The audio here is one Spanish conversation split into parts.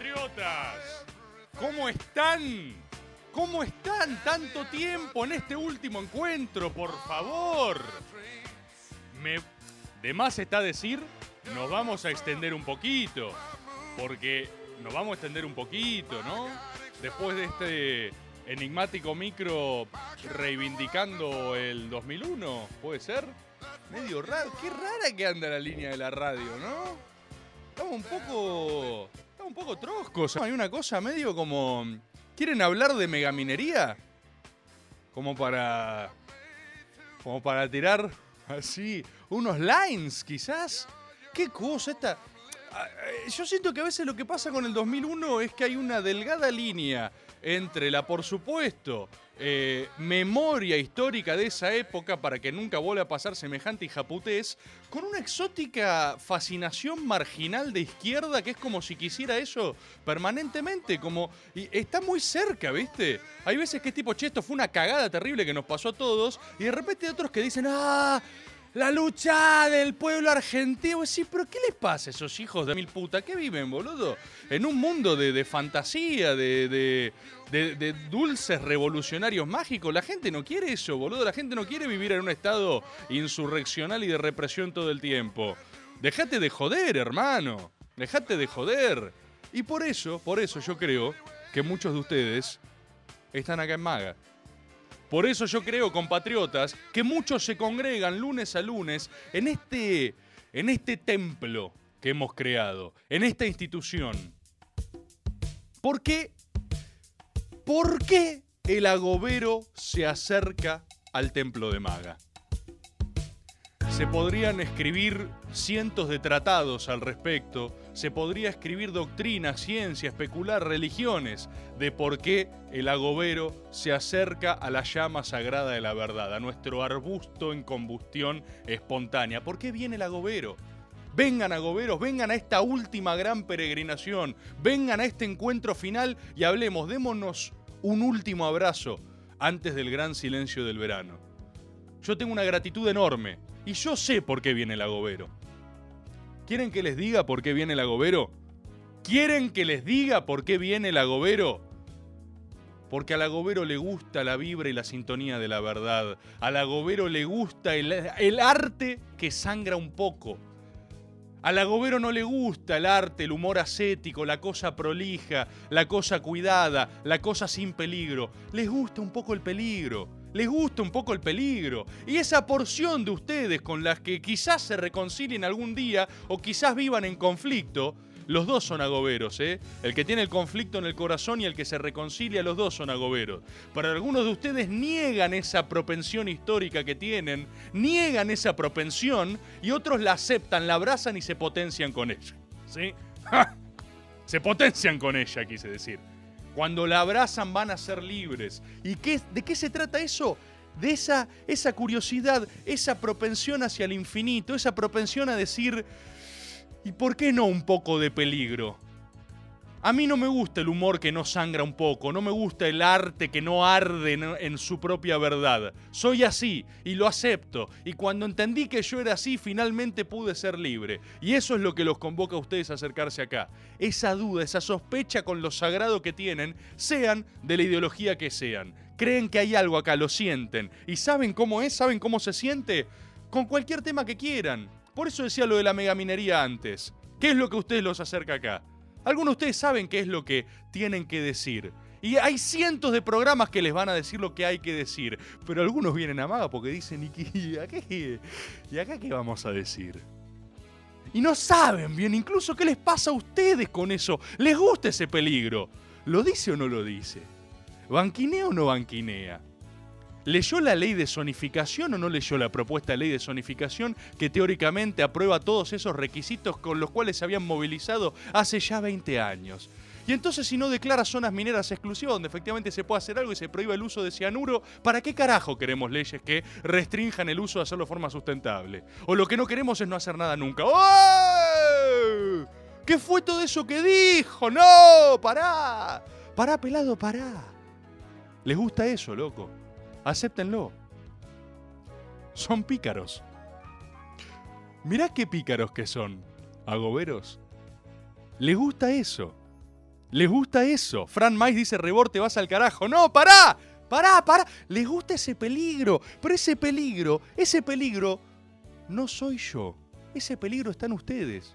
Compatriotas? ¿Cómo están? ¿Cómo están tanto tiempo en este último encuentro, por favor? De más está decir, nos vamos a extender un poquito, porque nos vamos a extender un poquito, ¿no? Después de este enigmático micro reivindicando el 2001, ¿puede ser? Medio raro, qué rara que anda la línea de la radio, ¿no? Estamos un poco. Un poco troscos. Hay una cosa medio como. ¿Quieren hablar de megaminería? Como para. Como para tirar así. Unos lines, quizás. ¿Qué cosa esta? Ah, eh, Yo siento que a veces lo que pasa con el 2001 es que hay una delgada línea entre la, por supuesto, eh, memoria histórica de esa época para que nunca vuelva a pasar semejante hijaputés, con una exótica fascinación marginal de izquierda que es como si quisiera eso permanentemente, como y está muy cerca, ¿viste? Hay veces que es tipo, che, esto fue una cagada terrible que nos pasó a todos, y de repente hay otros que dicen, ah, la lucha del pueblo argentino. Sí, pero ¿qué les pasa a esos hijos de mil puta? ¿Qué viven, boludo? En un mundo de, de fantasía, de- de- de dulces revolucionarios mágicos. La gente no quiere eso, boludo. La gente no quiere vivir en un estado insurreccional y de represión todo el tiempo. Dejate de joder, hermano. Dejate de joder. Y por eso, por eso yo creo que muchos de ustedes están acá en Maga. Por eso yo creo, compatriotas, que muchos se congregan lunes a lunes en este, en este templo que hemos creado, en esta institución. ¿Por qué? ¿Por qué el agobero se acerca al templo de Maga? Se podrían escribir cientos de tratados al respecto, se podría escribir doctrina, ciencia, especular religiones de por qué el agobero se acerca a la llama sagrada de la verdad, a nuestro arbusto en combustión espontánea. ¿Por qué viene el agobero? Vengan agoberos, vengan a esta última gran peregrinación, vengan a este encuentro final y hablemos, démonos un último abrazo antes del gran silencio del verano. Yo tengo una gratitud enorme y yo sé por qué viene el agobero. ¿Quieren que les diga por qué viene el agobero? ¿Quieren que les diga por qué viene el agobero? Porque al agobero le gusta la vibra y la sintonía de la verdad. Al agobero le gusta el, arte que sangra un poco. Al agobero no le gusta el arte, el humor ascético, la cosa prolija, la cosa cuidada, la cosa sin peligro. Les gusta un poco el peligro. Les gusta un poco el peligro. Y esa porción de ustedes con las que quizás se reconcilien algún día o quizás vivan en conflicto, los dos son agoberos, ¿eh? El que tiene el conflicto en el corazón y el que se reconcilia, los dos son agoberos. Pero algunos de ustedes niegan esa propensión histórica que tienen, niegan esa propensión y otros la aceptan, la abrazan y se potencian con ella. ¿Sí? ¡Ja! Se potencian con ella, quise decir. Cuando la abrazan van a ser libres. ¿Y qué, de qué se trata eso? De esa, esa curiosidad, esa propensión hacia el infinito, esa propensión a decir, ¿y por qué no un poco de peligro? A mí no me gusta el humor que no sangra un poco, no me gusta el arte que no arde en, su propia verdad. Soy así y lo acepto. Y cuando entendí que yo era así, finalmente pude ser libre. Y eso es lo que los convoca a ustedes a acercarse acá. Esa duda, esa sospecha con lo sagrado que tienen, sean de la ideología que sean. Creen que hay algo acá, lo sienten. ¿Y saben cómo es? ¿Saben cómo se siente? Con cualquier tema que quieran. Por eso decía lo de la megaminería antes. ¿Qué es lo que ustedes los acerca acá? Algunos de ustedes saben qué es lo que tienen que decir. Y hay cientos de programas que les van a decir lo que hay que decir. Pero algunos vienen a maga porque dicen, ¿y, qué, y, acá, ¿y acá qué vamos a decir? Y no saben bien incluso qué les pasa a ustedes con eso. ¿Les gusta ese peligro? ¿Lo dice o no lo dice? ¿Banquinea o no banquinea? ¿Leyó la ley de zonificación o no leyó la propuesta de ley de zonificación que teóricamente aprueba todos esos requisitos con los cuales se habían movilizado hace ya 20 años? Y entonces si no declara zonas mineras exclusivas donde efectivamente se puede hacer algo y se prohíba el uso de cianuro, ¿para qué carajo queremos leyes que restrinjan el uso de hacerlo de forma sustentable? O lo que no queremos es no hacer nada nunca. ¡Oh! ¿Qué fue todo eso que dijo? ¡No! ¡Pará! ¡Pará, pelado, pará! ¿Les gusta eso, loco? Acéptenlo. Son pícaros. Mirá qué pícaros que son. Agoberos. Les gusta eso. Les gusta eso. Fran Mais dice, Rebor, te vas al carajo. No, pará. Pará, pará. Les gusta ese peligro. Pero ese peligro, ese peligro no soy yo. Ese peligro está en ustedes.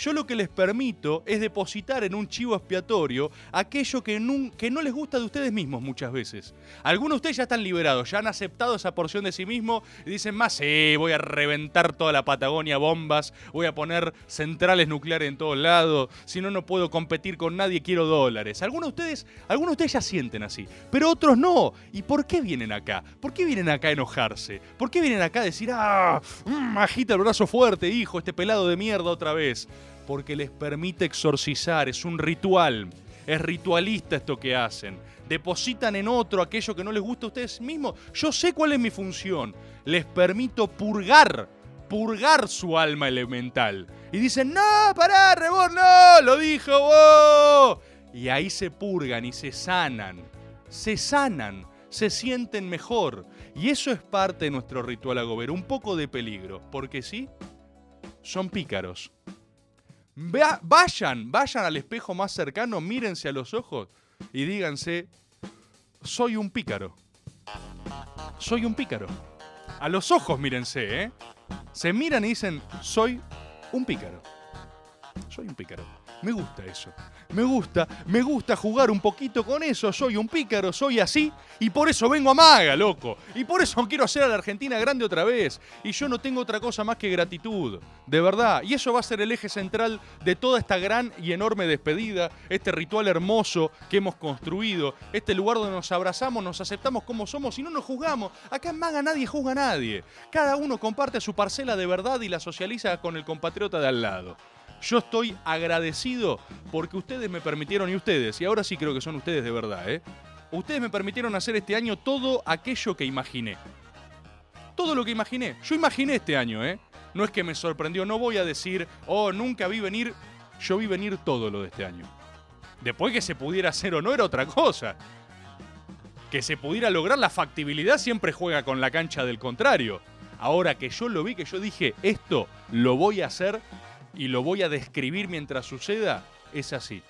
Yo lo que les permito es depositar en un chivo expiatorio aquello que, no les gusta de ustedes mismos muchas veces. Algunos de ustedes ya están liberados, ya han aceptado esa porción de sí mismo y dicen más, sí, voy a reventar toda la Patagonia bombas, voy a poner centrales nucleares en todos lados, si no, no puedo competir con nadie, quiero dólares. Algunos de ustedes, algunos de ustedes ya sienten así, pero otros no. ¿Y por qué vienen acá? ¿Por qué vienen acá a enojarse? ¿Por qué vienen acá a decir, ah, mm, agita el brazo fuerte, hijo, este pelado de mierda otra vez? Porque les permite exorcizar, es un ritual, es ritualista esto que hacen. Depositan en otro aquello que no les gusta a ustedes mismos. Yo sé cuál es mi función. Les permito purgar, purgar su alma elemental. Y dicen, no, pará, Rebor, no, lo dijo vos. Y ahí se purgan y se sanan, se sanan, se sienten mejor. Y eso es parte de nuestro ritual agobero, un poco de peligro, porque sí, son pícaros. Vayan, vayan al espejo más cercano, mírense a los ojos y díganse, soy un pícaro. Soy un pícaro. A los ojos mírense, ¿eh? Se miran y dicen, soy un pícaro. Soy un pícaro. Me gusta eso. Me gusta, me gusta jugar un poquito con eso. Soy un pícaro, soy así. Y por eso vengo a Maga, loco. Y por eso quiero hacer a la Argentina grande otra vez. Y yo no tengo otra cosa más que gratitud. De verdad. Y eso va a ser el eje central de toda esta gran y enorme despedida. Este ritual hermoso que hemos construido. Este lugar donde nos abrazamos, nos aceptamos como somos y no nos juzgamos. Acá en Maga nadie juzga a nadie. Cada uno comparte su parcela de verdad y la socializa con el compatriota de al lado. Yo estoy agradecido porque ustedes me permitieron, y ustedes, y ahora sí creo que son ustedes de verdad, ¿eh? Ustedes me permitieron hacer este año todo aquello que imaginé. Todo lo que imaginé. Yo imaginé este año, ¿eh? No es que me sorprendió, no voy a decir, oh, nunca vi venir. Yo vi venir todo lo de este año. Después que se pudiera hacer o no era otra cosa. Que se pudiera lograr la factibilidad siempre juega con la cancha del contrario. Ahora que yo lo vi, que yo dije, esto lo voy a hacer y lo voy a describir mientras suceda, es así.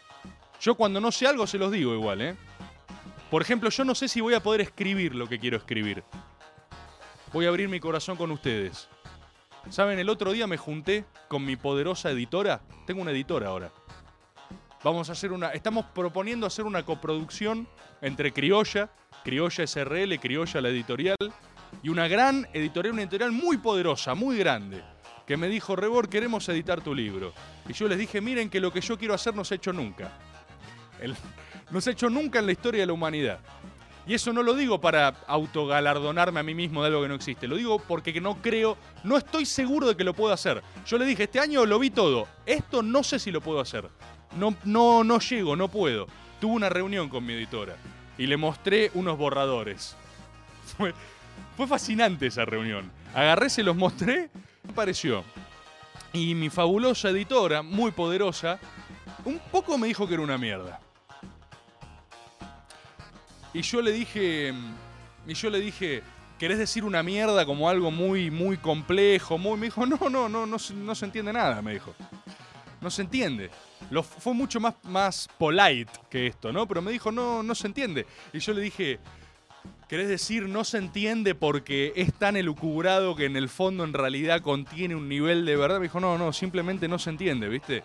Yo cuando no sé algo se los digo igual, ¿eh? Por ejemplo, yo no sé si voy a poder escribir lo que quiero escribir. Voy a abrir mi corazón con ustedes. ¿Saben? El otro día me junté con mi poderosa editora. Tengo una editora ahora. Vamos a hacer una. Estamos proponiendo hacer una coproducción entre Criolla, Criolla SRL, Criolla la editorial, y una gran editorial, una editorial muy poderosa, muy grande, que me dijo, Rebor, queremos editar tu libro. Y yo les dije, miren que lo que yo quiero hacer no se ha hecho nunca. No se ha hecho nunca en la historia de la humanidad. Y eso no lo digo para autogalardonarme a mí mismo de algo que no existe. Lo digo porque no creo, no estoy seguro de que lo puedo hacer. Yo le dije, este año lo vi todo. Esto no sé si lo puedo hacer. No, no, no llego, no puedo. Tuve una reunión con mi editora y le mostré unos borradores. Fue, fue fascinante esa reunión. Agarré, se los mostré, pareció. Y mi fabulosa editora, muy poderosa, un poco me dijo que era una mierda. Y yo le dije. Y yo le dije. ¿Querés decir una mierda como algo muy, muy complejo? Muy. Me dijo, no, no, no, no, no se entiende nada, me dijo. No se entiende. Lo, fue mucho más, más polite que esto, ¿no? Pero me dijo, no, no se entiende. Y yo le dije, ¿querés decir no se entiende porque es tan elucubrado que en el fondo en realidad contiene un nivel de verdad? Me dijo, no, no, simplemente no se entiende, ¿viste?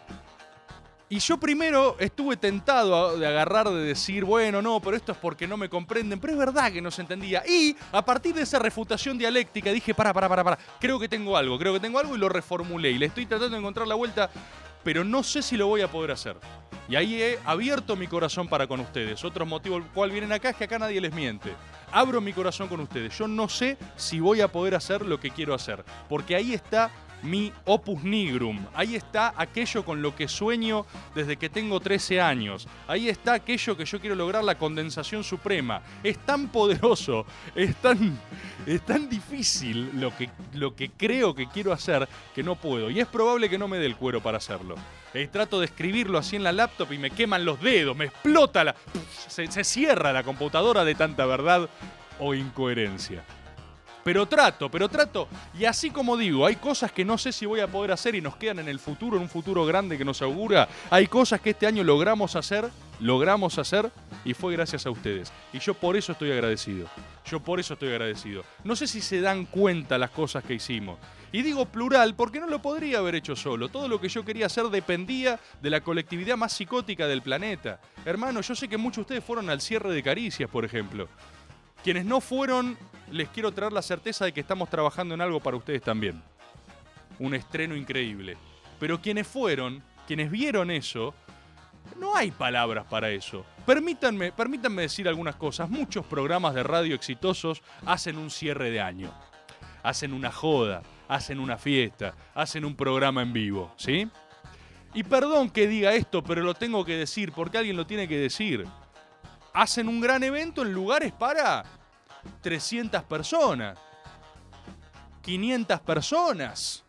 Y yo primero estuve tentado de agarrar, de decir, bueno, no, pero esto es porque no me comprenden, pero es verdad que no se entendía. Y a partir de esa refutación dialéctica dije, para, para, para, para, creo que tengo algo, creo que tengo algo y lo reformulé. Y le estoy tratando de encontrar la vuelta, pero no sé si lo voy a poder hacer. Y ahí he abierto mi corazón para con ustedes. Otro motivo por el cual vienen acá es que acá nadie les miente. abro mi corazón con ustedes. Yo no sé si voy a poder hacer lo que quiero hacer, porque ahí está mi opus nigrum. Ahí está aquello con lo que sueño desde que tengo 13 años. Ahí está aquello que yo quiero lograr, la condensación suprema. Es tan poderoso, es tan, es tan difícil lo que, lo que creo que quiero hacer que no puedo. Y es probable que no me dé el cuero para hacerlo. Eh, trato de escribirlo así en la laptop y me queman los dedos, me explota la... Se, se cierra la computadora de tanta verdad o incoherencia. Pero trato, pero trato. Y así como digo, hay cosas que no sé si voy a poder hacer y nos quedan en el futuro, en un futuro grande que nos augura. Hay cosas que este año logramos hacer, logramos hacer y fue gracias a ustedes. Y yo por eso estoy agradecido. Yo por eso estoy agradecido. No sé si se dan cuenta las cosas que hicimos. Y digo plural porque no lo podría haber hecho solo. Todo lo que yo quería hacer dependía de la colectividad más psicótica del planeta. Hermano, yo sé que muchos de ustedes fueron al cierre de Caricias, por ejemplo. Quienes no fueron, les quiero traer la certeza de que estamos trabajando en algo para ustedes también. Un estreno increíble. Pero quienes fueron, quienes vieron eso, no hay palabras para eso. Permítanme, permítanme decir algunas cosas. Muchos programas de radio exitosos hacen un cierre de año. Hacen una joda, hacen una fiesta, hacen un programa en vivo, ¿sí? Y perdón que diga esto, pero lo tengo que decir porque alguien lo tiene que decir hacen un gran evento en lugares para 300 personas, 500 personas,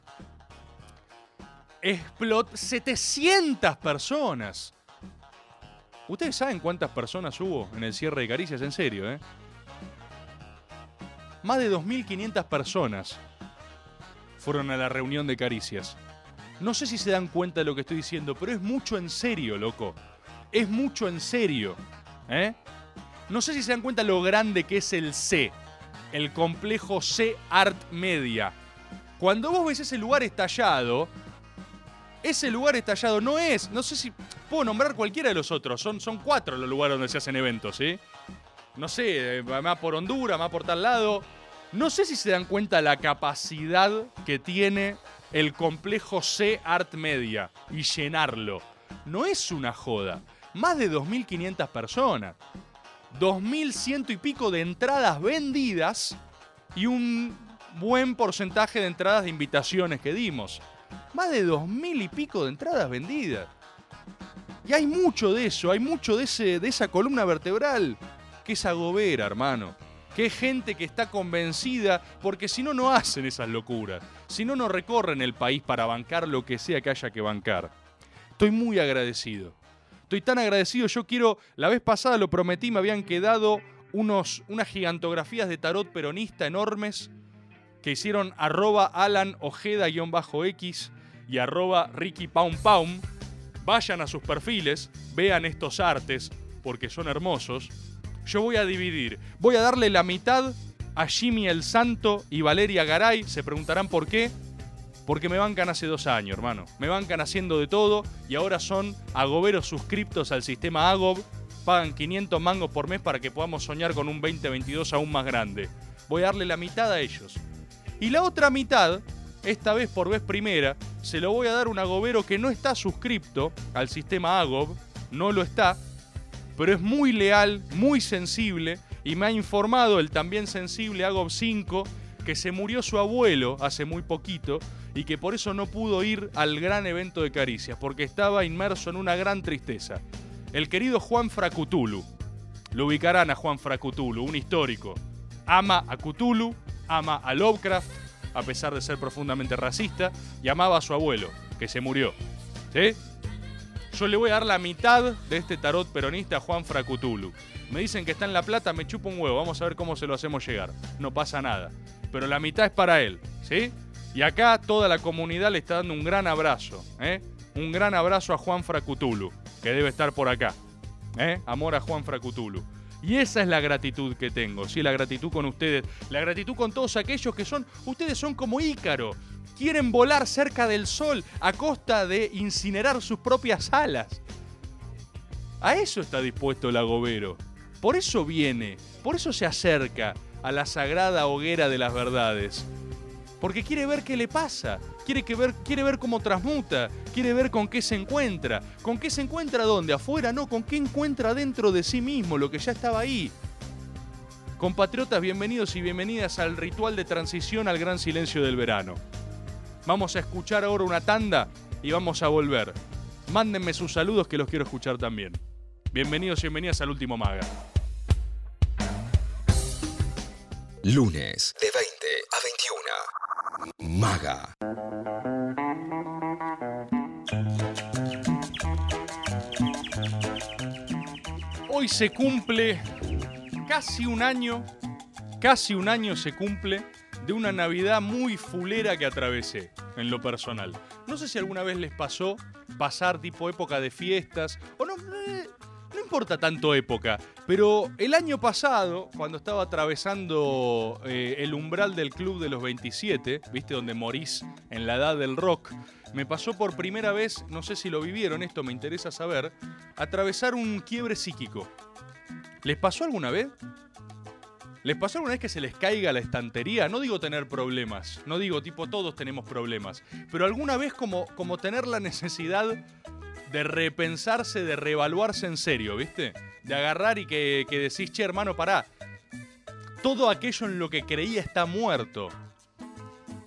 explot 700 personas. ¿Ustedes saben cuántas personas hubo en el cierre de Caricias? En serio, ¿eh? Más de 2.500 personas fueron a la reunión de Caricias. No sé si se dan cuenta de lo que estoy diciendo, pero es mucho en serio, loco. Es mucho en serio. ¿Eh? No sé si se dan cuenta lo grande que es el C, el complejo C Art Media. Cuando vos ves ese lugar estallado, ese lugar estallado no es, no sé si puedo nombrar cualquiera de los otros, son, son cuatro los lugares donde se hacen eventos, ¿sí? No sé, más por Honduras, más por tal lado. No sé si se dan cuenta la capacidad que tiene el complejo C Art Media y llenarlo. No es una joda más de 2.500 personas. 2.100 y pico de entradas vendidas y un buen porcentaje de entradas de invitaciones que dimos. Más de 2.000 y pico de entradas vendidas. Y hay mucho de eso, hay mucho de, ese, de esa columna vertebral que es agobera, hermano. Que es gente que está convencida, porque si no, no hacen esas locuras. Si no, no recorren el país para bancar lo que sea que haya que bancar. Estoy muy agradecido. Estoy tan agradecido. Yo quiero, la vez pasada lo prometí, me habían quedado unos, unas gigantografías de tarot peronista enormes que hicieron arroba Alan Ojeda-X y arroba Paum Paum. Vayan a sus perfiles, vean estos artes, porque son hermosos. Yo voy a dividir, voy a darle la mitad a Jimmy el Santo y Valeria Garay. Se preguntarán por qué. Porque me bancan hace dos años, hermano. Me bancan haciendo de todo y ahora son agoberos suscriptos al sistema Agob. Pagan 500 mangos por mes para que podamos soñar con un 2022 aún más grande. Voy a darle la mitad a ellos. Y la otra mitad, esta vez por vez primera, se lo voy a dar a un agobero que no está suscripto al sistema Agob. No lo está. Pero es muy leal, muy sensible y me ha informado el también sensible Agob 5 que se murió su abuelo hace muy poquito y que por eso no pudo ir al gran evento de Caricias, porque estaba inmerso en una gran tristeza. El querido Juan Fracutulu. Lo ubicarán a Juan Fracutulu, un histórico. Ama a Cthulhu, ama a Lovecraft, a pesar de ser profundamente racista, y amaba a su abuelo, que se murió. ¿Sí? Yo le voy a dar la mitad de este tarot peronista a Juan Fracutulu. Me dicen que está en La Plata, me chupa un huevo, vamos a ver cómo se lo hacemos llegar. No pasa nada. Pero la mitad es para él, ¿sí? Y acá toda la comunidad le está dando un gran abrazo. ¿eh? Un gran abrazo a Juan Fracutulu, que debe estar por acá. ¿eh? Amor a Juan Fracutulu. Y esa es la gratitud que tengo, sí, la gratitud con ustedes, la gratitud con todos aquellos que son, ustedes son como Ícaro, quieren volar cerca del sol a costa de incinerar sus propias alas. A eso está dispuesto el agobero. Por eso viene, por eso se acerca a la sagrada hoguera de las verdades. Porque quiere ver qué le pasa, quiere, que ver, quiere ver cómo transmuta, quiere ver con qué se encuentra. ¿Con qué se encuentra dónde? Afuera, no, con qué encuentra dentro de sí mismo, lo que ya estaba ahí. Compatriotas, bienvenidos y bienvenidas al ritual de transición al gran silencio del verano. Vamos a escuchar ahora una tanda y vamos a volver. Mándenme sus saludos que los quiero escuchar también. Bienvenidos y bienvenidas al último Maga. Lunes de 20 a 21. Maga. Hoy se cumple casi un año, casi un año se cumple de una Navidad muy fulera que atravesé en lo personal. No sé si alguna vez les pasó pasar tipo época de fiestas o no. No importa tanto época, pero el año pasado, cuando estaba atravesando eh, el umbral del club de los 27, viste, donde morís en la edad del rock, me pasó por primera vez, no sé si lo vivieron, esto me interesa saber, atravesar un quiebre psíquico. ¿Les pasó alguna vez? ¿Les pasó alguna vez que se les caiga la estantería? No digo tener problemas, no digo tipo todos tenemos problemas, pero alguna vez como, como tener la necesidad de repensarse, de reevaluarse en serio, ¿viste? De agarrar y que, que decís, che, hermano, pará. Todo aquello en lo que creía está muerto.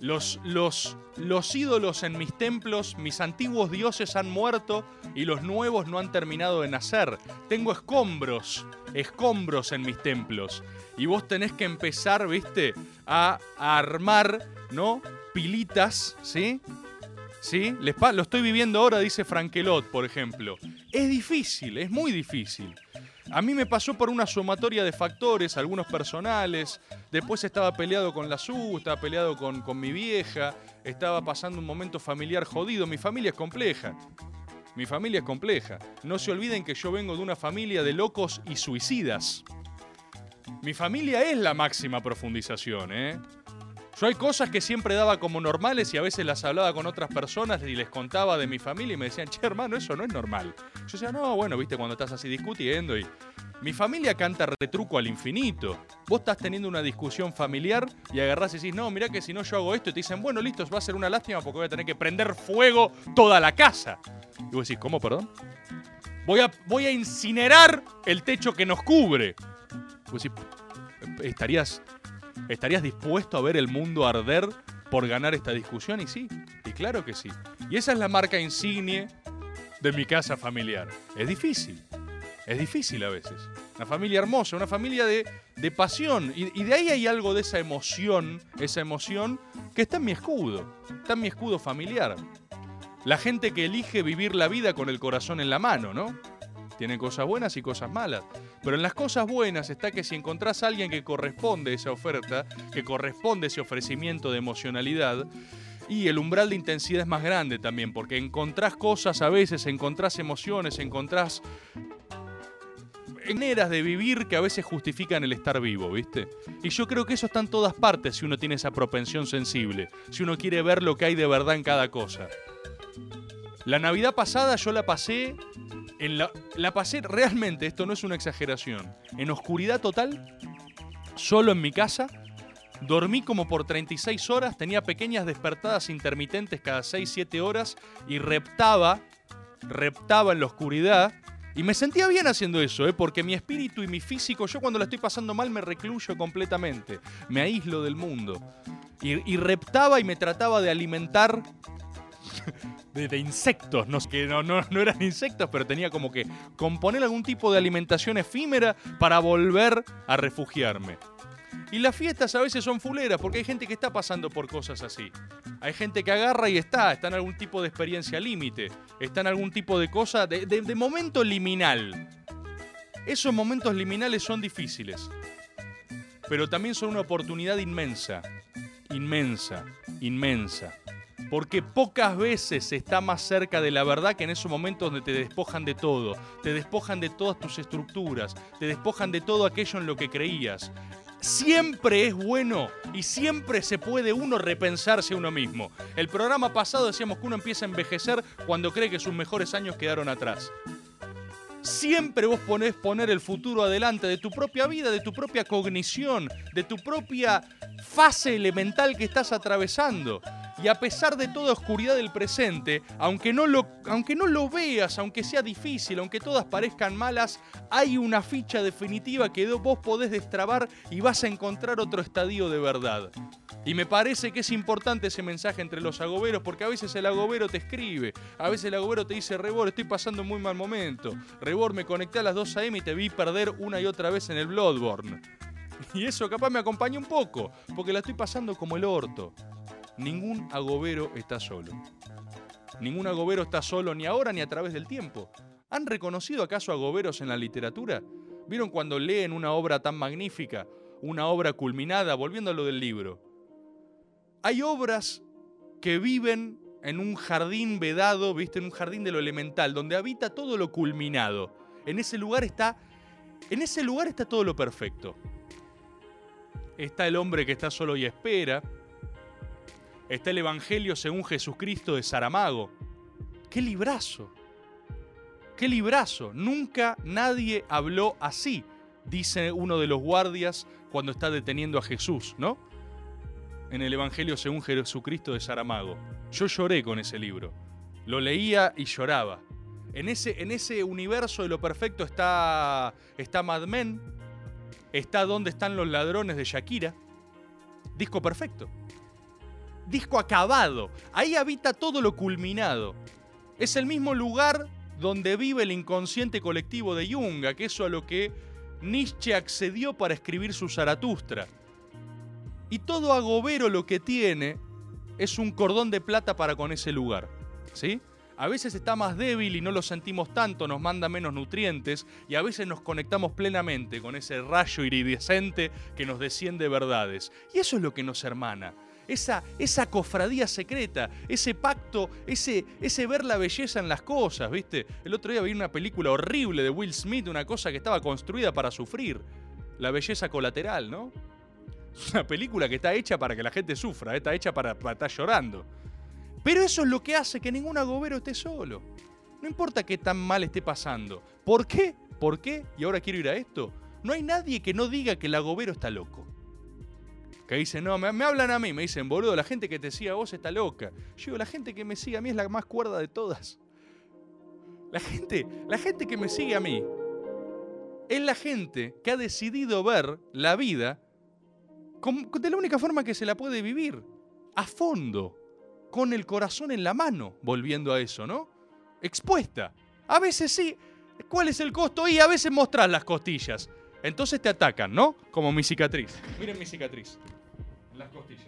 Los, los, los ídolos en mis templos, mis antiguos dioses han muerto y los nuevos no han terminado de nacer. Tengo escombros, escombros en mis templos. Y vos tenés que empezar, viste, a, a armar, ¿no? Pilitas, ¿sí? ¿Sí? Lo estoy viviendo ahora, dice Frankelot, por ejemplo. Es difícil, es muy difícil. A mí me pasó por una sumatoria de factores, algunos personales. Después estaba peleado con la SU, estaba peleado con, con mi vieja, estaba pasando un momento familiar jodido. Mi familia es compleja. Mi familia es compleja. No se olviden que yo vengo de una familia de locos y suicidas. Mi familia es la máxima profundización, ¿eh? Yo hay cosas que siempre daba como normales y a veces las hablaba con otras personas y les contaba de mi familia y me decían, che, hermano, eso no es normal. Yo decía, no, bueno, viste, cuando estás así discutiendo y. Mi familia canta retruco al infinito. Vos estás teniendo una discusión familiar y agarrás y decís, no, mirá que si no yo hago esto, y te dicen, bueno, listo, va a ser una lástima porque voy a tener que prender fuego toda la casa. Y vos decís, ¿cómo, perdón? Voy a, voy a incinerar el techo que nos cubre. Vos decís, ¿estarías ¿Estarías dispuesto a ver el mundo arder por ganar esta discusión? Y sí, y claro que sí. Y esa es la marca insignia de mi casa familiar. Es difícil, es difícil a veces. Una familia hermosa, una familia de, de pasión. Y, y de ahí hay algo de esa emoción, esa emoción que está en mi escudo, está en mi escudo familiar. La gente que elige vivir la vida con el corazón en la mano, ¿no? Tiene cosas buenas y cosas malas. Pero en las cosas buenas está que si encontrás a alguien que corresponde a esa oferta, que corresponde a ese ofrecimiento de emocionalidad, y el umbral de intensidad es más grande también, porque encontrás cosas a veces, encontrás emociones, encontrás maneras de vivir que a veces justifican el estar vivo, ¿viste? Y yo creo que eso está en todas partes si uno tiene esa propensión sensible, si uno quiere ver lo que hay de verdad en cada cosa. La Navidad pasada yo la pasé en la, pasé realmente, esto no es una exageración, en oscuridad total, solo en mi casa. Dormí como por 36 horas, tenía pequeñas despertadas intermitentes cada 6-7 horas y reptaba, reptaba en la oscuridad. Y me sentía bien haciendo eso, ¿eh? porque mi espíritu y mi físico, yo cuando la estoy pasando mal me recluyo completamente, me aíslo del mundo. Y, y reptaba y me trataba de alimentar de, insectos, no, que no, no, no eran insectos, pero tenía como que componer algún tipo de alimentación efímera para volver a refugiarme. Y las fiestas a veces son fuleras porque hay gente que está pasando por cosas así. Hay gente que agarra y está, está en algún tipo de experiencia límite, está en algún tipo de cosa, de- de momento liminal. Esos momentos liminales son difíciles, pero también son una oportunidad inmensa, inmensa, inmensa. Porque pocas veces está más cerca de la verdad que en esos momentos donde te despojan de todo, te despojan de todas tus estructuras, te despojan de todo aquello en lo que creías. Siempre es bueno y siempre se puede uno repensarse a uno mismo. El programa pasado decíamos que uno empieza a envejecer cuando cree que sus mejores años quedaron atrás. Siempre vos ponés poner el futuro adelante de tu propia vida, de tu propia cognición, de tu propia fase elemental que estás atravesando. Y a pesar de toda oscuridad del presente, aunque no, lo, aunque no lo veas, aunque sea difícil, aunque todas parezcan malas, hay una ficha definitiva que vos podés destrabar y vas a encontrar otro estadio de verdad. Y me parece que es importante ese mensaje entre los agoberos, porque a veces el agobero te escribe, a veces el agobero te dice, Rebor, estoy pasando un muy mal momento. Rebor, me conecté a las 2 a.m. y te vi perder una y otra vez en el Bloodborne. Y eso capaz me acompaña un poco, porque la estoy pasando como el orto. Ningún agobero está solo. Ningún agobero está solo ni ahora ni a través del tiempo. ¿Han reconocido acaso agoberos en la literatura? ¿Vieron cuando leen una obra tan magnífica, una obra culminada, volviendo a lo del libro? Hay obras que viven en un jardín vedado, ¿viste? En un jardín de lo elemental, donde habita todo lo culminado. En ese lugar está en ese lugar está todo lo perfecto. Está el hombre que está solo y espera. Está el Evangelio según Jesucristo de Saramago. ¡Qué librazo! ¡Qué librazo! Nunca nadie habló así, dice uno de los guardias cuando está deteniendo a Jesús, ¿no? En el Evangelio según Jesucristo de Saramago. Yo lloré con ese libro. Lo leía y lloraba. En ese, en ese universo de lo perfecto está, está Mad Men, está Donde están los ladrones de Shakira. Disco perfecto. Disco acabado. Ahí habita todo lo culminado. Es el mismo lugar donde vive el inconsciente colectivo de Jung, que eso a lo que Nietzsche accedió para escribir su Zaratustra. Y todo agobero lo que tiene es un cordón de plata para con ese lugar. ¿Sí? A veces está más débil y no lo sentimos tanto, nos manda menos nutrientes y a veces nos conectamos plenamente con ese rayo iridescente que nos desciende verdades. Y eso es lo que nos hermana. Esa, esa cofradía secreta, ese pacto, ese, ese ver la belleza en las cosas, ¿viste? El otro día vi una película horrible de Will Smith, una cosa que estaba construida para sufrir. La belleza colateral, ¿no? Es una película que está hecha para que la gente sufra, está hecha para, para estar llorando. Pero eso es lo que hace que ningún agobero esté solo. No importa qué tan mal esté pasando. ¿Por qué? ¿Por qué? Y ahora quiero ir a esto. No hay nadie que no diga que el agobero está loco. Que dice, no, me, hablan a mí, me dicen, boludo, la gente que te sigue a vos está loca. Yo digo, la gente que me sigue a mí es la más cuerda de todas. La gente, la gente que me sigue a mí es la gente que ha decidido ver la vida de la única forma que se la puede vivir, a fondo con el corazón en la mano, volviendo a eso, ¿no? Expuesta. A veces sí. ¿Cuál es el costo? Y a veces mostrás las costillas. Entonces te atacan, ¿no? Como mi cicatriz. Miren mi cicatriz. Las costillas.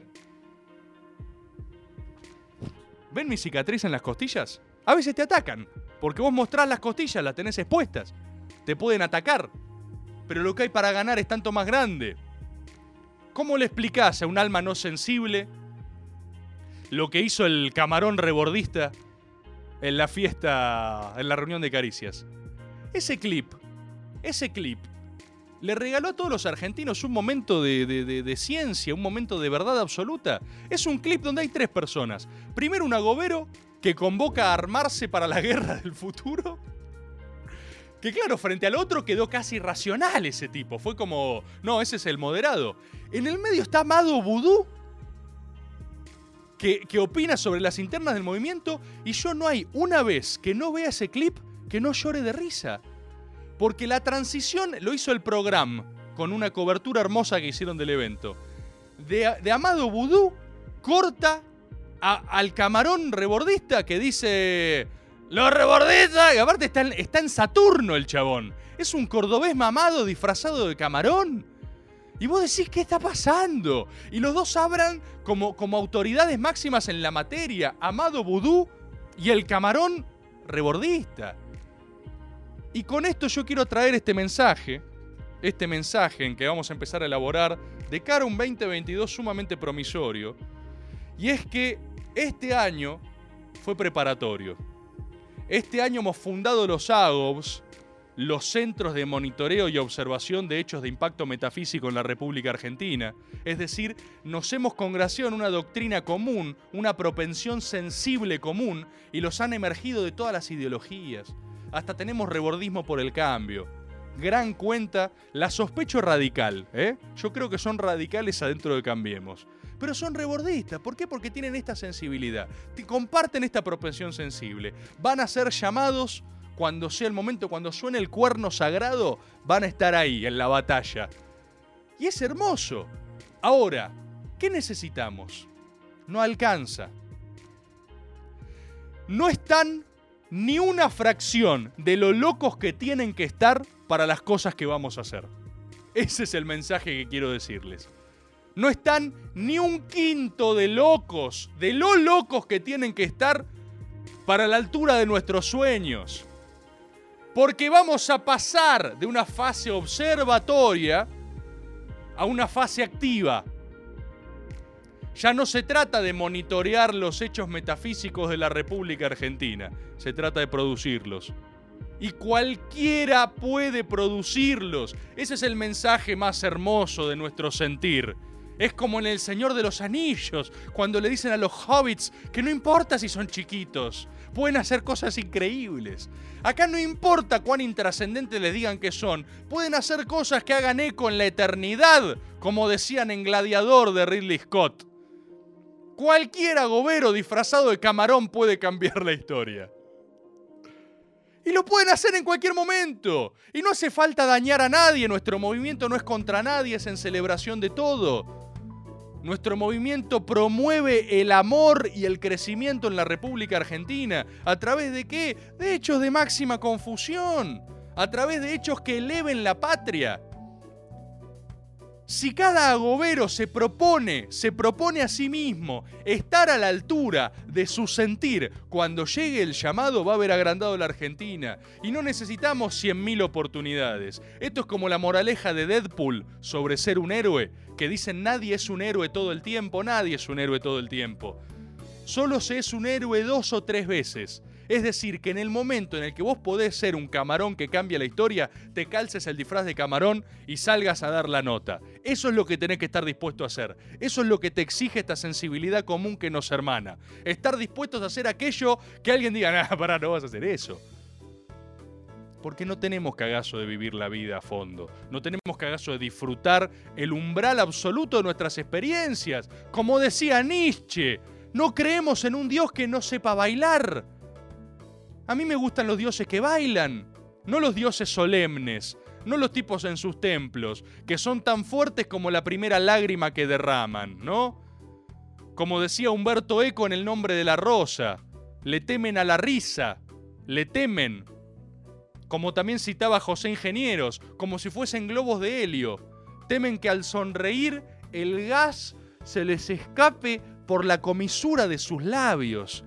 ¿Ven mi cicatriz en las costillas? A veces te atacan. Porque vos mostrás las costillas, las tenés expuestas. Te pueden atacar. Pero lo que hay para ganar es tanto más grande. ¿Cómo le explicás a un alma no sensible lo que hizo el camarón rebordista en la fiesta, en la reunión de caricias. Ese clip, ese clip, le regaló a todos los argentinos un momento de, ciencia, un momento de verdad absoluta. Es un clip donde hay tres personas. Primero un agobero que convoca a armarse para la guerra del futuro. Que claro, frente al otro quedó casi irracional ese tipo. Fue como, no, ese es el moderado. En el medio está Amado Vudú, que, opina sobre las internas del movimiento y yo no hay una vez que no vea ese clip que no llore de risa. Porque la transición lo hizo el programa con una cobertura hermosa que hicieron del evento. De, Amado Vudú corta al camarón rebordista que dice... ¡Los rebordistas! Y aparte está en Saturno el chabón. Es un cordobés mamado disfrazado de camarón. Y vos decís, ¿qué está pasando? Y los dos hablan como, como autoridades máximas en la materia, Amado Vudú y el camarón rebordista. Y con esto yo quiero traer este mensaje, este mensaje en que vamos a empezar a elaborar de cara a un 2022 sumamente promisorio. Y es que este año fue preparatorio. Este año hemos fundado los AGOBS, los centros de monitoreo y observación de hechos de impacto metafísico en la República Argentina. Es decir, nos hemos congraciado en una doctrina común, una propensión sensible común, y los han emergido de todas las ideologías. Hasta tenemos rebordismo por el cambio. Gran cuenta, la sospecho radical, ¿eh? Yo creo que son radicales adentro de Cambiemos. pero son rebordistas. ¿Por qué? Porque tienen esta sensibilidad, comparten esta propensión sensible. Van a ser llamados cuando sea el momento, cuando suene el cuerno sagrado, van a estar ahí en la batalla. Y es hermoso. Ahora, ¿qué necesitamos? No alcanza. No están ni una fracción de lo locos que tienen que estar para las cosas que vamos a hacer. Ese es el mensaje que quiero decirles. No están ni un quinto de locos, de lo locos que tienen que estar para la altura de nuestros sueños. Porque vamos a pasar de una fase observatoria a una fase activa. Ya no se trata de monitorear los hechos metafísicos de la República Argentina, se trata de producirlos. Y cualquiera puede producirlos. Ese es el mensaje más hermoso de nuestro sentir. Es como en El Señor de los Anillos, cuando le dicen a los hobbits que no importa si son chiquitos, pueden hacer cosas increíbles. Acá no importa cuán intrascendentes les digan que son, pueden hacer cosas que hagan eco en la eternidad, como decían en Gladiador de Ridley Scott. Cualquier agobero disfrazado de camarón puede cambiar la historia. Y lo pueden hacer en cualquier momento. Y no hace falta dañar a nadie. Nuestro movimiento no es contra nadie, es en celebración de todo. Nuestro movimiento promueve el amor y el crecimiento en la República Argentina. ¿A través de qué? De hechos de máxima confusión. A través de hechos que eleven la patria. Si cada agobero se propone, se propone a sí mismo estar a la altura de su sentir cuando llegue el llamado, va a haber agrandado la Argentina. Y no necesitamos 100.000 oportunidades. Esto es como la moraleja de Deadpool sobre ser un héroe, que dicen nadie es un héroe todo el tiempo, nadie es un héroe todo el tiempo. Solo se es un héroe dos o tres veces. Es decir, que en el momento en el que vos podés ser un camarón que cambia la historia, te calces el disfraz de camarón y salgas a dar la nota. Eso es lo que tenés que estar dispuesto a hacer. Eso es lo que te exige esta sensibilidad común que nos hermana. Estar dispuestos a hacer aquello que alguien diga, nah, pará, no vas a hacer eso. Porque no tenemos cagazo de vivir la vida a fondo. No tenemos cagazo de disfrutar el umbral absoluto de nuestras experiencias. Como decía Nietzsche, no creemos en un Dios que no sepa bailar. A mí me gustan los dioses que bailan, no los dioses solemnes, no los tipos en sus templos, que son tan fuertes como la primera lágrima que derraman, ¿no? Como decía Humberto Eco en el nombre de la rosa, le temen a la risa, le temen. Como también citaba José Ingenieros, como si fuesen globos de helio, temen que al sonreír el gas se les escape por la comisura de sus labios.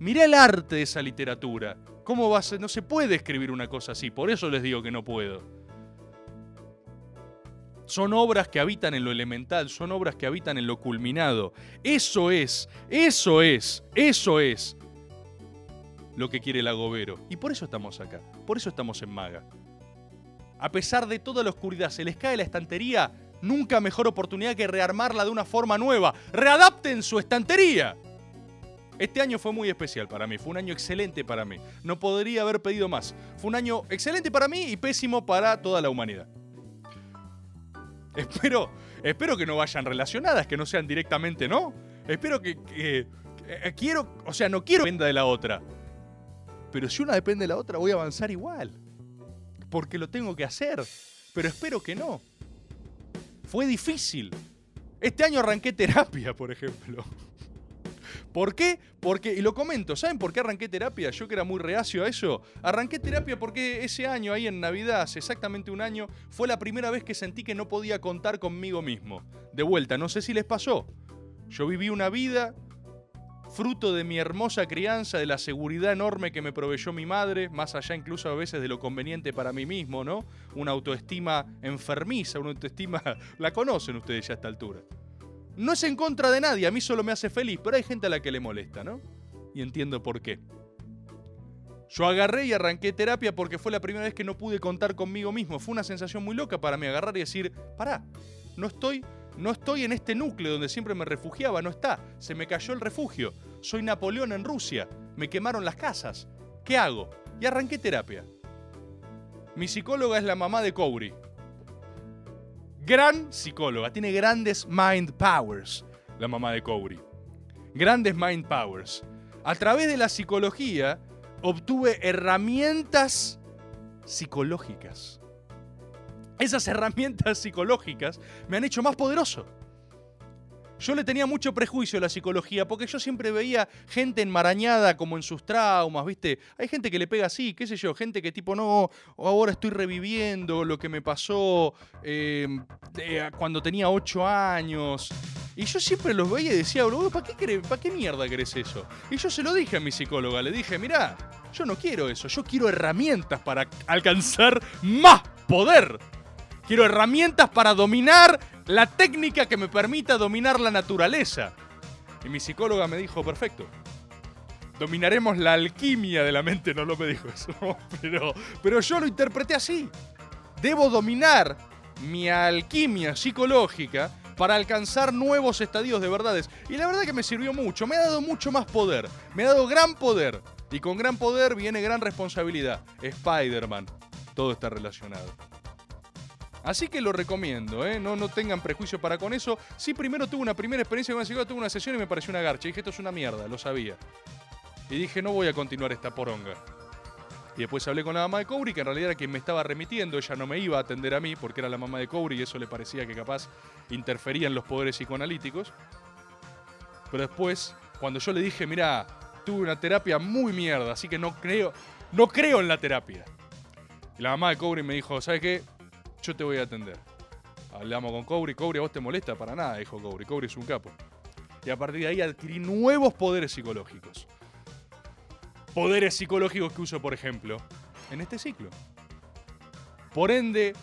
Mirá el arte de esa literatura. ¿Cómo va a ser? No se puede escribir una cosa así, por eso les digo que no puedo. Son obras que habitan en lo elemental, son obras que habitan en lo culminado. Eso es, eso es, eso es lo que quiere el agobero. Y por eso estamos acá, por eso estamos en Maga. A pesar de toda la oscuridad, se les cae la estantería, nunca mejor oportunidad que rearmarla de una forma nueva. ¡Readapten su estantería! Este año fue muy especial para mí, fue un año excelente para mí. No podría haber pedido más. Fue un año excelente para mí y pésimo para toda la humanidad. Espero, espero que no vayan relacionadas, que no sean directamente, ¿no? Espero que, que- que- quiero, o sea, no quiero que dependa de la otra. Pero si una depende de la otra, voy a avanzar igual. Porque lo tengo que hacer. Pero espero que no. Fue difícil. Este año arranqué terapia, por ejemplo. ¿Por qué? Porque, y lo comento, ¿saben por qué arranqué terapia? Yo que era muy reacio a eso. Arranqué terapia porque ese año, ahí en Navidad, hace exactamente un año, fue la primera vez que sentí que no podía contar conmigo mismo. De vuelta, no sé si les pasó. Yo viví una vida fruto de mi hermosa crianza, de la seguridad enorme que me proveyó mi madre, más allá incluso a veces de lo conveniente para mí mismo, ¿no? Una autoestima enfermiza, una autoestima... La conocen ustedes ya a esta altura. No es en contra de nadie, a mí solo me hace feliz, pero hay gente a la que le molesta, ¿no? Y entiendo por qué. Yo agarré y arranqué terapia porque fue la primera vez que no pude contar conmigo mismo. Fue una sensación muy loca para mí agarrar y decir, pará, no estoy, no estoy en este núcleo donde siempre me refugiaba, no está. Se me cayó el refugio. Soy Napoleón en Rusia. Me quemaron las casas. ¿Qué hago? Y arranqué terapia. Mi psicóloga es la mamá de Cowry. Gran psicóloga, tiene grandes mind powers. la mamá de Cowry. Grandes mind powers. A través de la psicología obtuve herramientas psicológicas. Esas herramientas psicológicas me han hecho más poderoso. Yo le tenía mucho prejuicio a la psicología porque yo siempre veía gente enmarañada como en sus traumas, ¿viste? Hay gente que le pega así, qué sé yo, gente que tipo, no, ahora estoy reviviendo lo que me pasó de- cuando tenía 8 años. Y yo siempre los veía y decía, bro, ¿para qué, ¿para qué mierda querés eso? Y yo se lo dije a mi psicóloga, le dije, mirá, yo no quiero eso, yo quiero herramientas para alcanzar más poder. Quiero herramientas para dominar la técnica que me permita dominar la naturaleza. Y mi psicóloga me dijo, perfecto. Dominaremos la alquimia de la mente, no lo me dijo eso, pero, pero yo lo interpreté así. Debo dominar mi alquimia psicológica para alcanzar nuevos estadios de verdades. Y la verdad que me sirvió mucho, me ha dado mucho más poder, me ha dado gran poder. Y con gran poder viene gran responsabilidad. Spider-Man, todo está relacionado. Así que lo recomiendo, ¿eh? no, no tengan prejuicio para con eso. Sí, primero tuve una primera experiencia con una psicóloga, tuve una sesión y me pareció una garcha. Y dije, esto es una mierda, lo sabía. Y dije, no voy a continuar esta poronga. Y después hablé con la mamá de Cobri, que en realidad era quien me estaba remitiendo. Ella no me iba a atender a mí porque era la mamá de Cobri y eso le parecía que capaz interfería en los poderes psicoanalíticos. Pero después, cuando yo le dije, mira, tuve una terapia muy mierda, así que no creo, no creo en la terapia. Y la mamá de Cobri me dijo, ¿sabes qué? Yo te voy a atender. Hablamos con Cobri, Cobri, ¿a vos te molesta? Para nada, dijo Cobri. Cobri es un capo. Y a partir de ahí adquirí nuevos poderes psicológicos. Poderes psicológicos que uso, por ejemplo, en este ciclo. Por ende,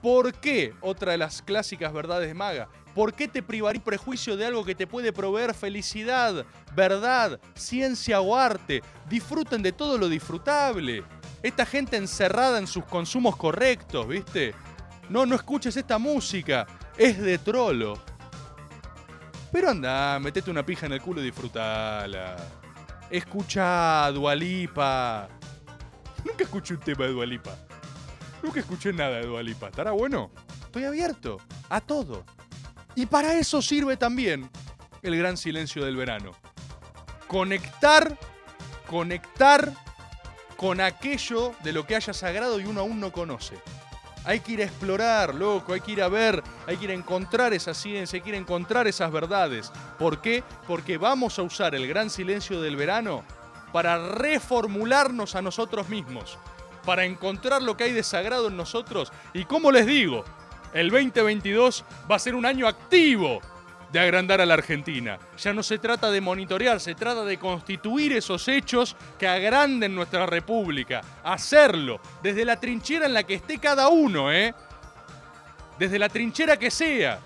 ¿por qué? Otra de las clásicas verdades de maga. ¿Por qué te privarí prejuicio de algo que te puede proveer felicidad, verdad, ciencia o arte? Disfruten de todo lo disfrutable. Esta gente encerrada en sus consumos correctos, ¿viste? No, no escuches esta música. Es de trolo. Pero anda, metete una pija en el culo y disfrutala. Escucha Dualipa. Nunca escuché un tema de Dualipa. Nunca escuché nada de Dualipa. ¿Estará bueno? Estoy abierto a todo. Y para eso sirve también el gran silencio del verano. Conectar, conectar con aquello de lo que haya sagrado y uno aún no conoce. Hay que ir a explorar, loco, hay que ir a ver, hay que ir a encontrar esa ciencia, hay que ir a encontrar esas verdades. ¿Por qué? Porque vamos a usar el gran silencio del verano para reformularnos a nosotros mismos, para encontrar lo que hay de sagrado en nosotros. Y como les digo, el 2022 va a ser un año activo de agrandar a la Argentina. Ya no se trata de monitorear, se trata de constituir esos hechos que agranden nuestra república. Hacerlo desde la trinchera en la que esté cada uno, ¿eh? Desde la trinchera que sea.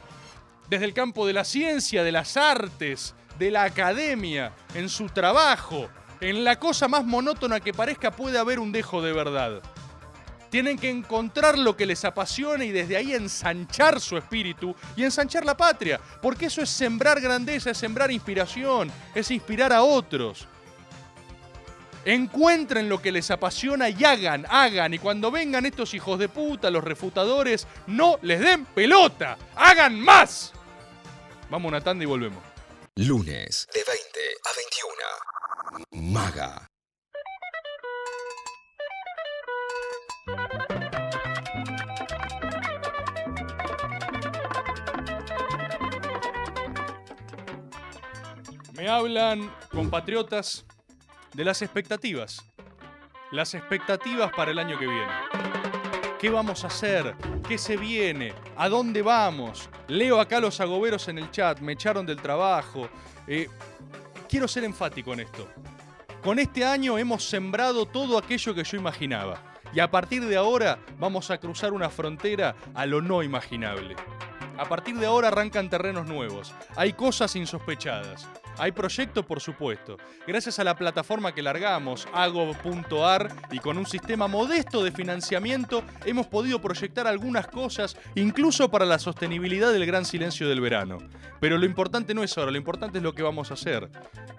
Desde el campo de la ciencia, de las artes, de la academia, en su trabajo. En la cosa más monótona que parezca puede haber un dejo de verdad. Tienen que encontrar lo que les apasiona y desde ahí ensanchar su espíritu y ensanchar la patria. Porque eso es sembrar grandeza, es sembrar inspiración, es inspirar a otros. Encuentren lo que les apasiona y hagan, hagan. Y cuando vengan estos hijos de puta, los refutadores, no les den pelota. ¡Hagan más! Vamos a una tanda y volvemos. Lunes de 20 a 21. Maga. Me hablan, compatriotas, de las expectativas. Las expectativas para el año que viene. ¿Qué vamos a hacer? ¿Qué se viene? ¿A dónde vamos? Leo acá los agoberos en el chat, me echaron del trabajo. Eh, quiero ser enfático en esto. Con este año hemos sembrado todo aquello que yo imaginaba. Y a partir de ahora vamos a cruzar una frontera a lo no imaginable. A partir de ahora arrancan terrenos nuevos. Hay cosas insospechadas. Hay proyectos, por supuesto. Gracias a la plataforma que largamos, ago.ar, y con un sistema modesto de financiamiento, hemos podido proyectar algunas cosas, incluso para la sostenibilidad del gran silencio del verano. Pero lo importante no es ahora, lo importante es lo que vamos a hacer.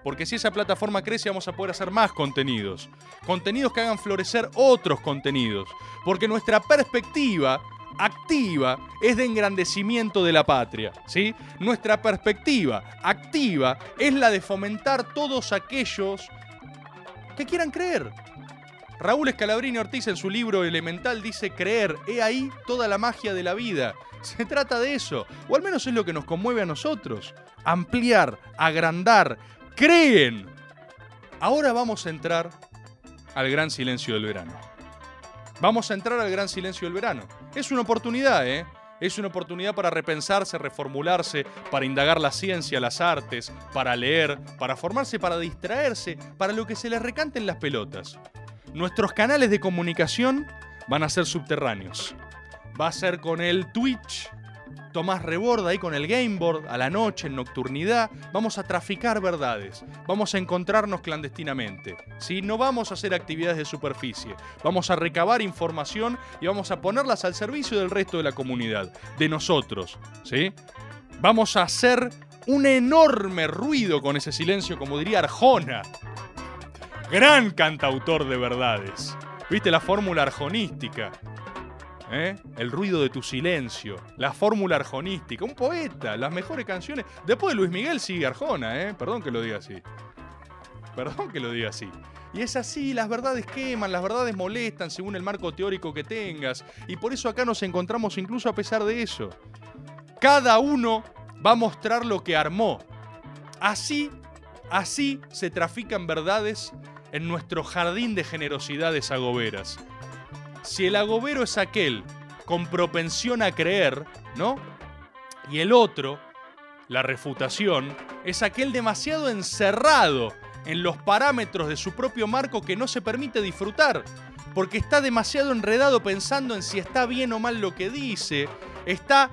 Porque si esa plataforma crece, vamos a poder hacer más contenidos. Contenidos que hagan florecer otros contenidos. Porque nuestra perspectiva activa es de engrandecimiento de la patria, ¿sí? Nuestra perspectiva activa es la de fomentar todos aquellos que quieran creer. Raúl Escalabrini Ortiz en su libro Elemental dice creer, he ahí toda la magia de la vida. Se trata de eso, o al menos es lo que nos conmueve a nosotros. Ampliar, agrandar, creen. Ahora vamos a entrar al gran silencio del verano. Vamos a entrar al gran silencio del verano. Es una oportunidad, ¿eh? Es una oportunidad para repensarse, reformularse, para indagar la ciencia, las artes, para leer, para formarse, para distraerse, para lo que se les recanten las pelotas. Nuestros canales de comunicación van a ser subterráneos. Va a ser con el Twitch, Tomás Reborda ahí con el Gameboard, a la noche, en nocturnidad. Vamos a traficar verdades. Vamos a encontrarnos clandestinamente. ¿sí? No vamos a hacer actividades de superficie. Vamos a recabar información y vamos a ponerlas al servicio del resto de la comunidad, de nosotros. ¿sí? Vamos a hacer un enorme ruido con ese silencio, como diría Arjona. Gran cantautor de verdades. ¿Viste la fórmula arjonística? ¿Eh? El ruido de tu silencio, la fórmula arjonística, un poeta, las mejores canciones. Después de Luis Miguel sigue Arjona, ¿eh? Perdón que lo diga así. Perdón que lo diga así. Y es así, las verdades queman, las verdades molestan según el marco teórico que tengas. Y por eso acá nos encontramos incluso a pesar de eso. Cada uno va a mostrar lo que armó. Así, así se trafican verdades en nuestro jardín de generosidades agoberas. Si el agobero es aquel con propensión a creer, ¿no? Y el otro, la refutación, es aquel demasiado encerrado en los parámetros de su propio marco que no se permite disfrutar, porque está demasiado enredado pensando en si está bien o mal lo que dice, está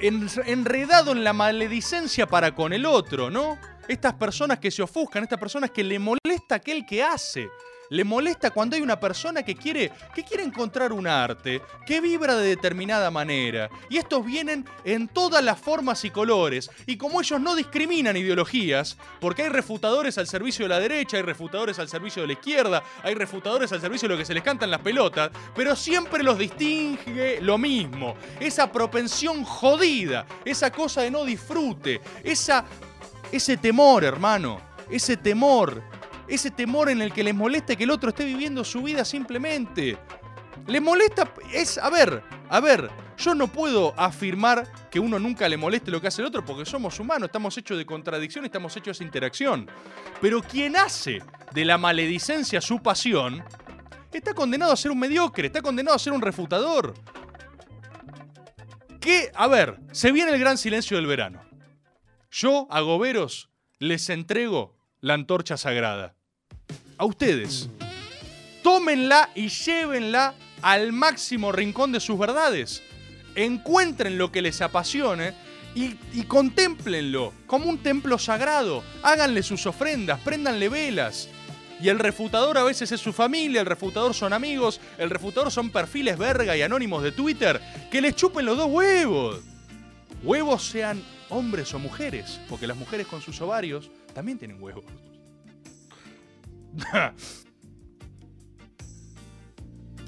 en- enredado en la maledicencia para con el otro, ¿no? Estas personas que se ofuscan, estas personas que le molesta aquel que hace. Le molesta cuando hay una persona que quiere, que quiere encontrar un arte, que vibra de determinada manera. Y estos vienen en todas las formas y colores. Y como ellos no discriminan ideologías, porque hay refutadores al servicio de la derecha, hay refutadores al servicio de la izquierda, hay refutadores al servicio de lo que se les cantan las pelotas, pero siempre los distingue lo mismo. Esa propensión jodida, esa cosa de no disfrute, esa, ese temor, hermano, ese temor, ese temor en el que les molesta que el otro esté viviendo su vida simplemente. Le molesta, es, a ver, a ver, yo no puedo afirmar que uno nunca le moleste lo que hace el otro porque somos humanos, estamos hechos de contradicción, estamos hechos de interacción. Pero quien hace de la maledicencia su pasión, está condenado a ser un mediocre, está condenado a ser un refutador. Que, a ver, se viene el gran silencio del verano. Yo, a Goberos, les entrego la antorcha sagrada. A ustedes. Tómenla y llévenla al máximo rincón de sus verdades. Encuentren lo que les apasione y, y contémplenlo como un templo sagrado. Háganle sus ofrendas, préndanle velas. Y el refutador a veces es su familia, el refutador son amigos, el refutador son perfiles verga y anónimos de Twitter. Que les chupen los dos huevos. Huevos sean hombres o mujeres, porque las mujeres con sus ovarios también tienen huevos.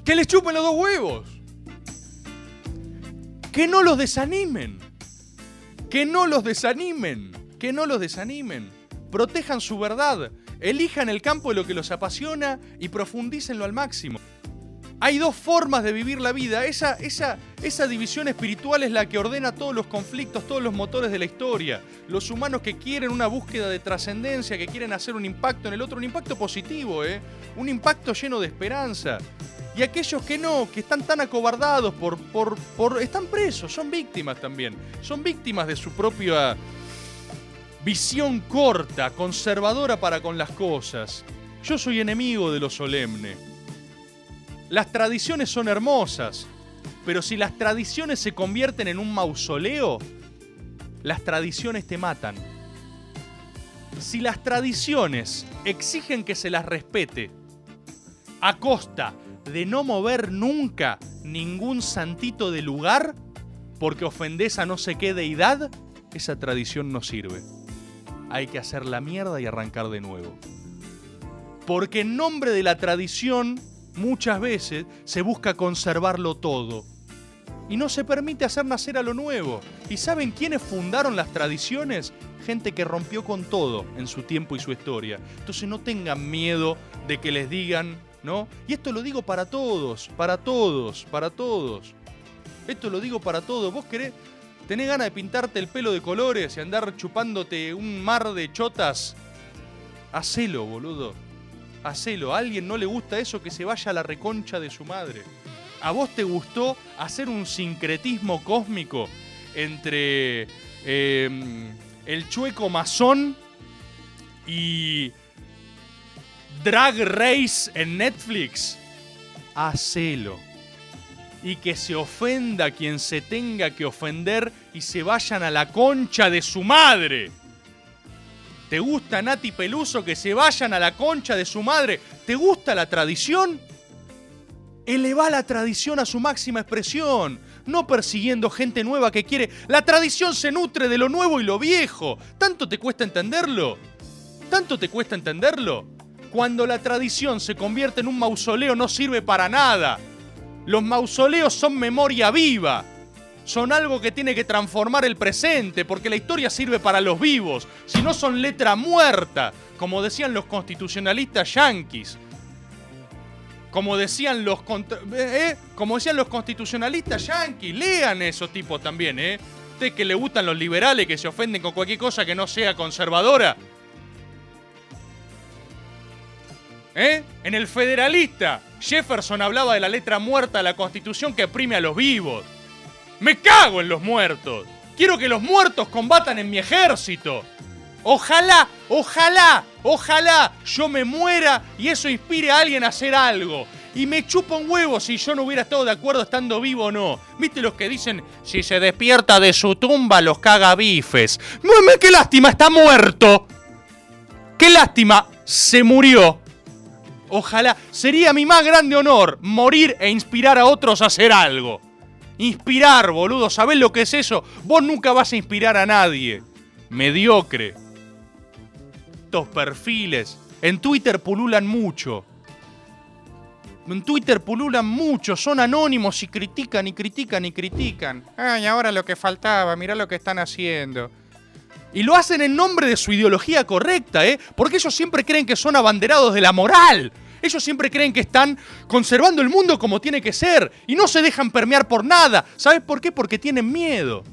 que les chupen los dos huevos. Que no los desanimen. Que no los desanimen. Que no los desanimen. Protejan su verdad. Elijan el campo de lo que los apasiona y profundícenlo al máximo. Hay dos formas de vivir la vida. Esa, esa, esa división espiritual es la que ordena todos los conflictos, todos los motores de la historia. Los humanos que quieren una búsqueda de trascendencia, que quieren hacer un impacto en el otro, un impacto positivo, ¿eh? un impacto lleno de esperanza. Y aquellos que no, que están tan acobardados por, por, por. están presos, son víctimas también. Son víctimas de su propia visión corta, conservadora para con las cosas. Yo soy enemigo de lo solemne. Las tradiciones son hermosas, pero si las tradiciones se convierten en un mausoleo, las tradiciones te matan. Si las tradiciones exigen que se las respete a costa de no mover nunca ningún santito de lugar porque ofendes a no sé qué deidad, esa tradición no sirve. Hay que hacer la mierda y arrancar de nuevo. Porque en nombre de la tradición muchas veces se busca conservarlo todo. y no se permite hacer nacer a lo nuevo. ¿Y saben quiénes fundaron las tradiciones? Gente que rompió con todo en su tiempo y su historia. Entonces no tengan miedo de que les digan, ¿no? Y esto lo digo para todos, para todos, para todos. Esto lo digo para todos. ¿Vos querés, tenés ganas de pintarte el pelo de colores y andar chupándote un mar de chotas? Hacelo, boludo. Hacelo. A alguien no le gusta eso, que se vaya a la reconcha de su madre. ¿A vos te gustó hacer un sincretismo cósmico entre eh, el chueco masón y Drag Race en Netflix? Hacelo. Y que se ofenda quien se tenga que ofender y se vayan a la concha de su madre. ¿Te gusta Nati Peluso que se vayan a la concha de su madre? ¿Te gusta la tradición? Eleva la tradición a su máxima expresión, no persiguiendo gente nueva que quiere. La tradición se nutre de lo nuevo y lo viejo. ¿Tanto te cuesta entenderlo? ¿Tanto te cuesta entenderlo? Cuando la tradición se convierte en un mausoleo no sirve para nada. Los mausoleos son memoria viva. Son algo que tiene que transformar el presente, porque la historia sirve para los vivos. Si no son letra muerta, como decían los constitucionalistas yanquis como decían los eh, eh, como decían los constitucionalistas yanquis, lean esos tipos también, ¿eh? Ustedes que le gustan los liberales que se ofenden con cualquier cosa que no sea conservadora. ¿Eh? En el federalista, Jefferson hablaba de la letra muerta de la Constitución que oprime a los vivos. Me cago en los muertos. Quiero que los muertos combatan en mi ejército. Ojalá, ojalá, ojalá yo me muera y eso inspire a alguien a hacer algo. Y me chupa un huevo si yo no hubiera estado de acuerdo estando vivo o no. ¿Viste los que dicen, si se despierta de su tumba los caga bifes? ¡Mueme, qué lástima, está muerto! ¡Qué lástima, se murió! Ojalá, sería mi más grande honor morir e inspirar a otros a hacer algo. Inspirar, boludo, ¿sabés lo que es eso? Vos nunca vas a inspirar a nadie. Mediocre. Estos perfiles. En Twitter pululan mucho. En Twitter pululan mucho, son anónimos y critican y critican y critican. Ay, ahora lo que faltaba, mirá lo que están haciendo. Y lo hacen en nombre de su ideología correcta, ¿eh? Porque ellos siempre creen que son abanderados de la moral. Ellos siempre creen que están conservando el mundo como tiene que ser y no se dejan permear por nada. ¿Sabes por qué? Porque tienen miedo.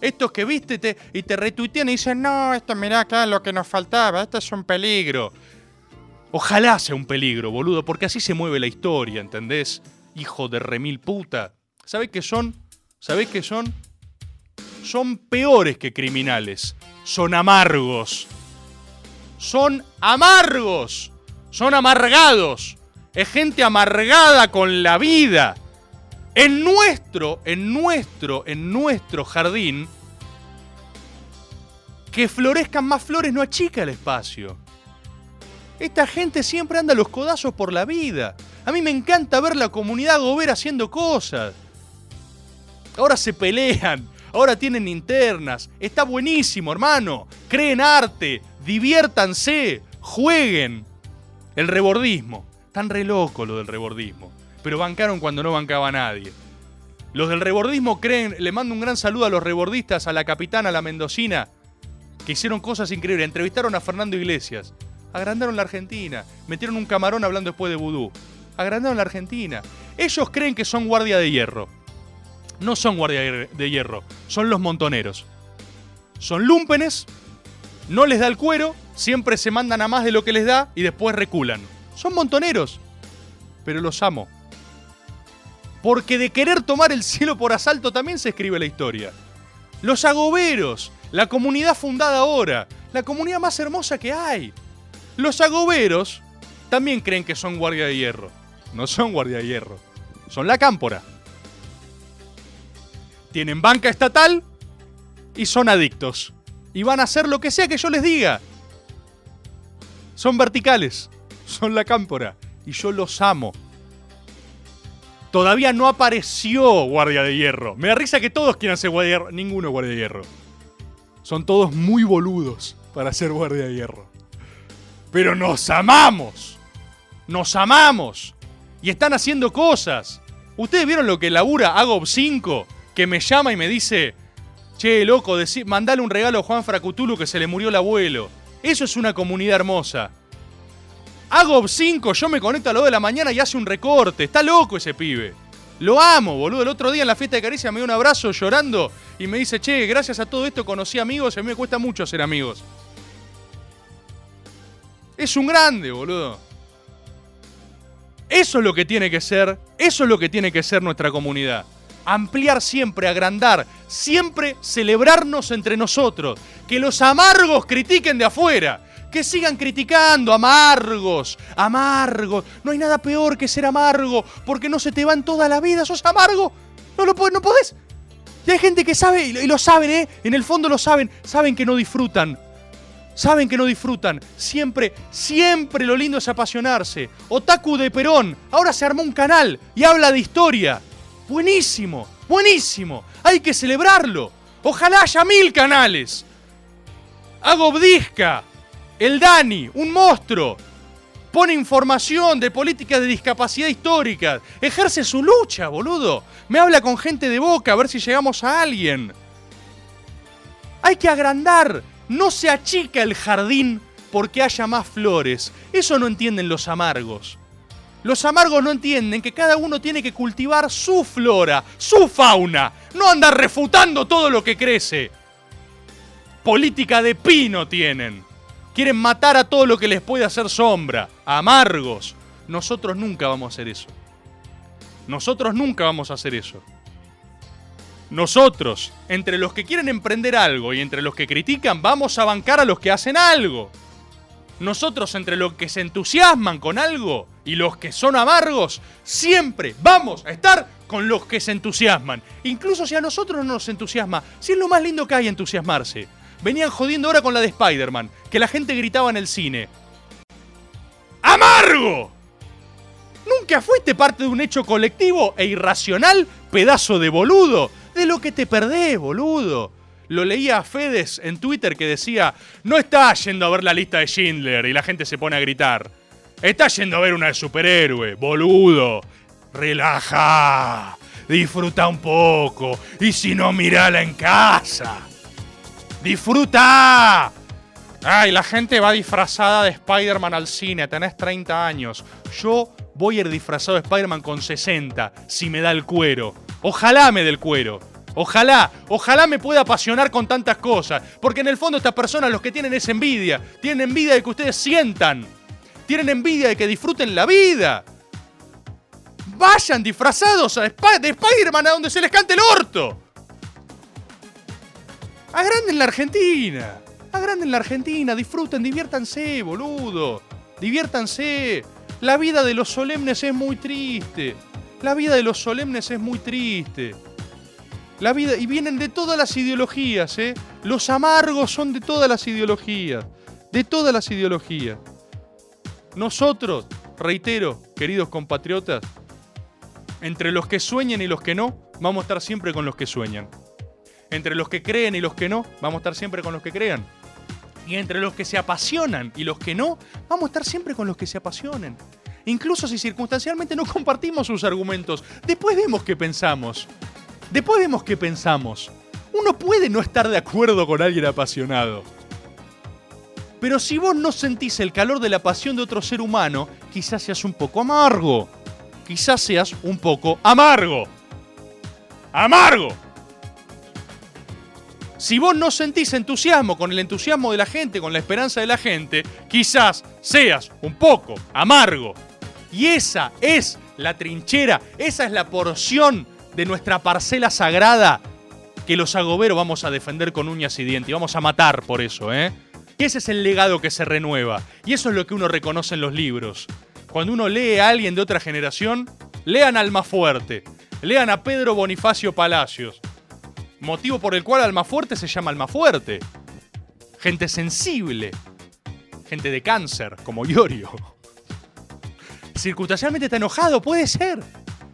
Estos que viste te- y te retuitean y dicen, no, esto mirá acá lo que nos faltaba, esto es un peligro. Ojalá sea un peligro, boludo, porque así se mueve la historia, ¿entendés? Hijo de remil puta. ¿Sabés qué son? ¿Sabés qué son? Son peores que criminales. Son amargos. Son amargos. Son amargados. Es gente amargada con la vida. En nuestro, en nuestro, en nuestro jardín, que florezcan más flores no achica el espacio. Esta gente siempre anda a los codazos por la vida. A mí me encanta ver la comunidad gober haciendo cosas. Ahora se pelean, ahora tienen internas. Está buenísimo, hermano. Creen arte, diviértanse, jueguen. El rebordismo. Tan re loco lo del rebordismo. Pero bancaron cuando no bancaba nadie. Los del rebordismo creen, le mando un gran saludo a los rebordistas, a la capitana, a la mendocina, que hicieron cosas increíbles. Entrevistaron a Fernando Iglesias. Agrandaron la Argentina. Metieron un camarón hablando después de vudú. Agrandaron la Argentina. Ellos creen que son guardia de hierro. No son guardia de hierro. Son los montoneros. Son lúmpenes. No les da el cuero. Siempre se mandan a más de lo que les da y después reculan. Son montoneros. Pero los amo. Porque de querer tomar el cielo por asalto también se escribe la historia. Los agoberos, la comunidad fundada ahora, la comunidad más hermosa que hay. Los agoberos también creen que son guardia de hierro. No son guardia de hierro, son la cámpora. Tienen banca estatal y son adictos. Y van a hacer lo que sea que yo les diga. Son verticales, son la cámpora. Y yo los amo. Todavía no apareció Guardia de Hierro. Me da risa que todos quieran ser Guardia de Hierro. Ninguno Guardia de Hierro. Son todos muy boludos para ser Guardia de Hierro. Pero nos amamos. Nos amamos. Y están haciendo cosas. ¿Ustedes vieron lo que labura Agob 5? Que me llama y me dice, che, loco, mandale un regalo a Juan Fracutulu que se le murió el abuelo. Eso es una comunidad hermosa. Agob 5, yo me conecto a 2 de la mañana y hace un recorte. Está loco ese pibe. Lo amo, boludo. El otro día en la fiesta de Caricia me dio un abrazo llorando y me dice, che, gracias a todo esto conocí amigos y a mí me cuesta mucho ser amigos. Es un grande, boludo. Eso es lo que tiene que ser, eso es lo que tiene que ser nuestra comunidad. Ampliar siempre, agrandar, siempre celebrarnos entre nosotros. Que los amargos critiquen de afuera. Que sigan criticando, amargos, amargos. No hay nada peor que ser amargo, porque no se te va en toda la vida, sos amargo. No lo podés, no podés. Y hay gente que sabe, y lo saben, ¿eh? En el fondo lo saben, saben que no disfrutan. Saben que no disfrutan. Siempre, siempre lo lindo es apasionarse. Otaku de Perón. Ahora se armó un canal y habla de historia. Buenísimo, buenísimo. Hay que celebrarlo. Ojalá haya mil canales. Agobdisca. El Dani, un monstruo. Pone información de políticas de discapacidad histórica. Ejerce su lucha, boludo. Me habla con gente de boca a ver si llegamos a alguien. Hay que agrandar. No se achica el jardín porque haya más flores. Eso no entienden los amargos. Los amargos no entienden que cada uno tiene que cultivar su flora, su fauna. No andar refutando todo lo que crece. Política de pino tienen. Quieren matar a todo lo que les puede hacer sombra. Amargos. Nosotros nunca vamos a hacer eso. Nosotros nunca vamos a hacer eso. Nosotros, entre los que quieren emprender algo y entre los que critican, vamos a bancar a los que hacen algo. Nosotros, entre los que se entusiasman con algo y los que son amargos, siempre vamos a estar con los que se entusiasman. Incluso si a nosotros no nos entusiasma, si es lo más lindo que hay entusiasmarse. Venían jodiendo ahora con la de Spider-Man, que la gente gritaba en el cine. ¡Amargo! ¿Nunca fuiste parte de un hecho colectivo e irracional, pedazo de boludo? De lo que te perdés, boludo. Lo leía a Fedes en Twitter que decía, no está yendo a ver la lista de Schindler y la gente se pone a gritar. Está yendo a ver una superhéroe, boludo. Relaja. Disfruta un poco. Y si no, mirala en casa. ¡Disfruta! Ay, la gente va disfrazada de Spider-Man al cine, tenés 30 años. Yo voy a ir disfrazado de Spider-Man con 60, si me da el cuero. Ojalá me dé el cuero. Ojalá, ojalá me pueda apasionar con tantas cosas. Porque en el fondo estas personas los que tienen es envidia. Tienen envidia de que ustedes sientan. Tienen envidia de que disfruten la vida. Vayan disfrazados a Sp- de Spider-Man a donde se les cante el orto. Agranden la Argentina. Agranden la Argentina. Disfruten, diviértanse, boludo. Diviértanse. La vida de los solemnes es muy triste. La vida de los solemnes es muy triste. La vida. Y vienen de todas las ideologías, ¿eh? Los amargos son de todas las ideologías. De todas las ideologías. Nosotros, reitero, queridos compatriotas, entre los que sueñan y los que no, vamos a estar siempre con los que sueñan. Entre los que creen y los que no, vamos a estar siempre con los que crean. Y entre los que se apasionan y los que no, vamos a estar siempre con los que se apasionen. Incluso si circunstancialmente no compartimos sus argumentos, después vemos qué pensamos. Después vemos qué pensamos. Uno puede no estar de acuerdo con alguien apasionado. Pero si vos no sentís el calor de la pasión de otro ser humano, quizás seas un poco amargo. Quizás seas un poco amargo. ¡Amargo! Si vos no sentís entusiasmo con el entusiasmo de la gente, con la esperanza de la gente, quizás seas un poco amargo. Y esa es la trinchera, esa es la porción de nuestra parcela sagrada que los agoberos vamos a defender con uñas y dientes y vamos a matar por eso, ¿eh? Ese es el legado que se renueva. Y eso es lo que uno reconoce en los libros. Cuando uno lee a alguien de otra generación, lean Almafuerte, lean a Pedro Bonifacio Palacios, motivo por el cual Almafuerte se llama Almafuerte. Gente sensible, gente de cáncer, como Iorio. Circunstancialmente está enojado, puede ser,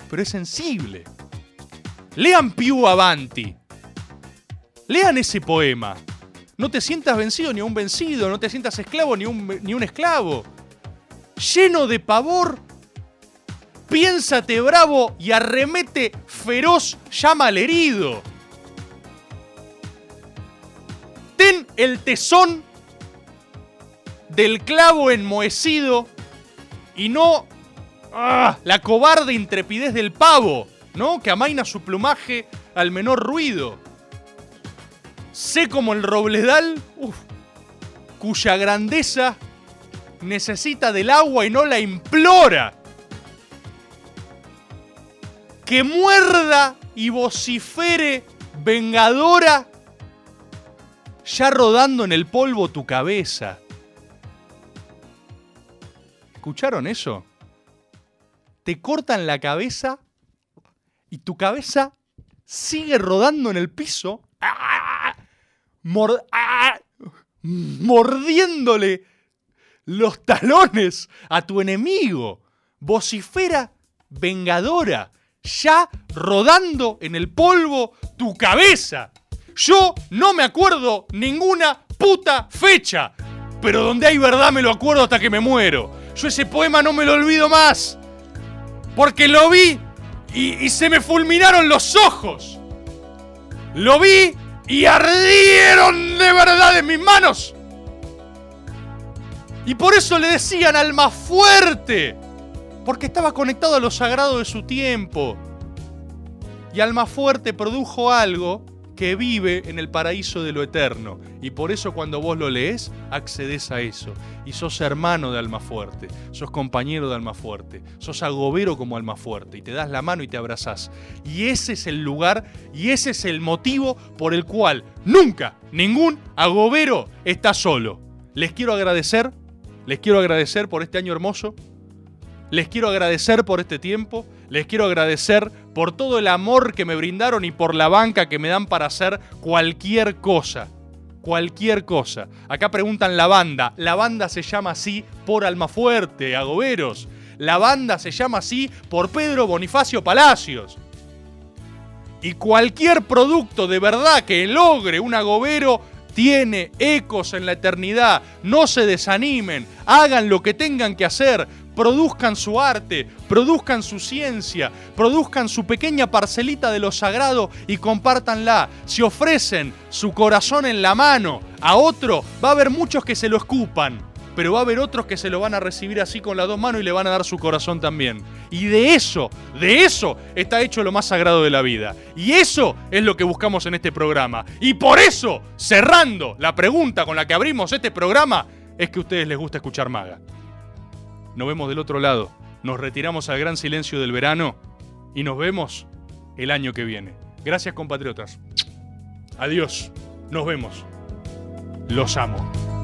pero es sensible. Lean Più Avanti. Lean ese poema. No te sientas vencido ni un vencido, no te sientas esclavo ni un, ni un esclavo. Lleno de pavor Piénsate bravo y arremete feroz, llama al herido. Ten el tesón del clavo enmohecido y no ah, la cobarde intrepidez del pavo, ¿no? Que amaina su plumaje al menor ruido. Sé como el robledal, cuya grandeza necesita del agua y no la implora. Que muerda y vocifere vengadora, ya rodando en el polvo tu cabeza. ¿Escucharon eso? Te cortan la cabeza y tu cabeza sigue rodando en el piso, ¡ah! Mor- ¡ah! mordiéndole los talones a tu enemigo. Vocifera vengadora, ya rodando en el polvo tu cabeza. Yo no me acuerdo ninguna puta fecha, pero donde hay verdad me lo acuerdo hasta que me muero. Yo ese poema no me lo olvido más, porque lo vi y se me fulminaron los ojos. Lo vi y ardieron de verdad en mis manos. Y por eso le decían al más fuerte, porque estaba conectado a lo sagrado de su tiempo. Y Alma Fuerte produjo algo que vive en el paraíso de lo eterno. Y por eso cuando vos lo lees, accedes a eso. Y sos hermano de Alma Fuerte, sos compañero de Alma Fuerte, sos agobero como Alma Fuerte. Y te das la mano y te abrazás. Y ese es el lugar y ese es el motivo por el cual nunca ningún agobero está solo. Les quiero agradecer, les quiero agradecer por este año hermoso. Les quiero agradecer por este tiempo, les quiero agradecer por todo el amor que me brindaron y por la banca que me dan para hacer cualquier cosa. Cualquier cosa. Acá preguntan la banda. La banda se llama así por Almafuerte, Agoberos. La banda se llama así por Pedro Bonifacio Palacios. Y cualquier producto de verdad que logre un agobero tiene ecos en la eternidad. No se desanimen, hagan lo que tengan que hacer, produzcan su arte, produzcan su ciencia, produzcan su pequeña parcelita de lo sagrado y compártanla. Si ofrecen su corazón en la mano a otro, va a haber muchos que se lo escupan, pero va a haber otros que se lo van a recibir así con las dos manos y le van a dar su corazón también. Y de eso, de eso está hecho lo más sagrado de la vida. Y eso es lo que buscamos en este programa. Y por eso, cerrando la pregunta con la que abrimos este programa, es que a ustedes les gusta escuchar maga. Nos vemos del otro lado. Nos retiramos al gran silencio del verano y nos vemos el año que viene. Gracias compatriotas. Adiós. Nos vemos. Los amo.